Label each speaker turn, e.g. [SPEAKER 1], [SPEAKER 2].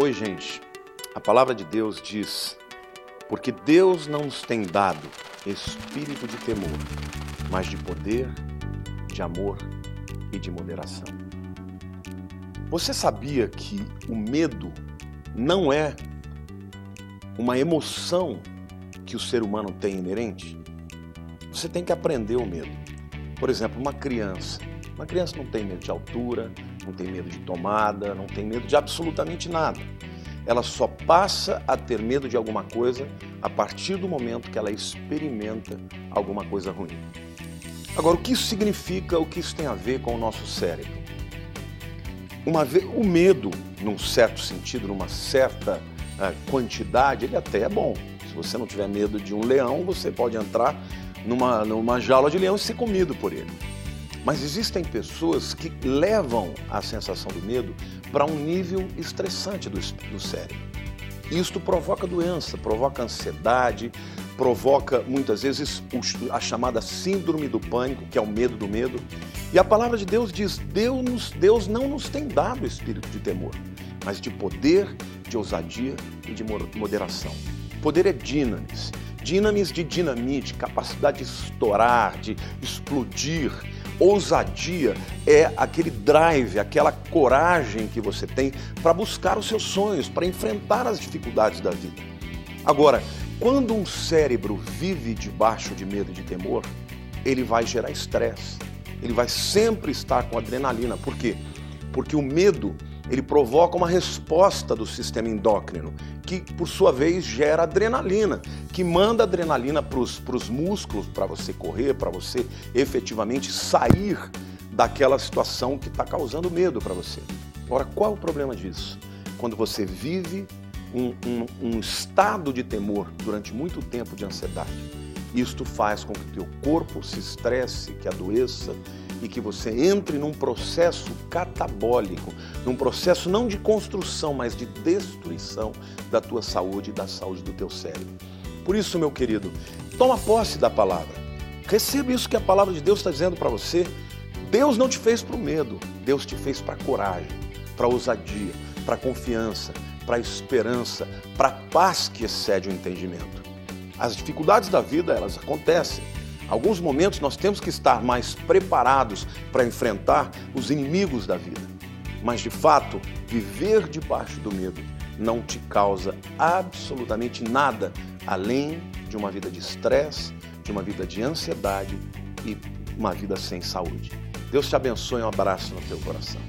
[SPEAKER 1] Oi, gente. A palavra de Deus diz: Porque Deus não nos tem dado espírito de temor, mas de poder, de amor e de moderação. Você sabia que o medo não é uma emoção que o ser humano tem inerente? Você tem que aprender o medo. Por exemplo, uma criança. Uma criança não tem medo de altura, não tem medo de tomada, não tem medo de absolutamente nada. Ela só passa a ter medo de alguma coisa a partir do momento que ela experimenta alguma coisa ruim. Agora, o que isso significa, o que isso tem a ver com o nosso cérebro? Uma vez, o medo, num certo sentido, numa certa uh, quantidade, ele até é bom. Se você não tiver medo de um leão, você pode entrar numa, numa jaula de leão e ser comido por ele. Mas existem pessoas que levam a sensação do medo para um nível estressante do, do cérebro. Isto provoca doença, provoca ansiedade, provoca muitas vezes a chamada síndrome do pânico, que é o medo do medo. E a palavra de Deus diz: Deus, Deus não nos tem dado espírito de temor, mas de poder, de ousadia e de moderação. Poder é dinamis, dinamis de dinamite, capacidade de estourar, de explodir Ousadia é aquele drive, aquela coragem que você tem para buscar os seus sonhos, para enfrentar as dificuldades da vida. Agora, quando um cérebro vive debaixo de medo e de temor, ele vai gerar estresse. Ele vai sempre estar com adrenalina. Por quê? Porque o medo ele provoca uma resposta do sistema endócrino, que por sua vez gera adrenalina, que manda adrenalina para os músculos para você correr, para você efetivamente sair daquela situação que está causando medo para você. Agora, qual é o problema disso? Quando você vive um, um, um estado de temor durante muito tempo de ansiedade, isto faz com que o teu corpo se estresse, que adoeça e que você entre num processo catabólico, num processo não de construção, mas de destruição da tua saúde e da saúde do teu cérebro. Por isso, meu querido, toma posse da palavra. Receba isso que a palavra de Deus está dizendo para você. Deus não te fez para o medo, Deus te fez para coragem, para ousadia, para confiança, para esperança, para paz que excede o entendimento. As dificuldades da vida, elas acontecem. Alguns momentos nós temos que estar mais preparados para enfrentar os inimigos da vida. Mas de fato, viver debaixo do medo não te causa absolutamente nada além de uma vida de estresse, de uma vida de ansiedade e uma vida sem saúde. Deus te abençoe, um abraço no teu coração.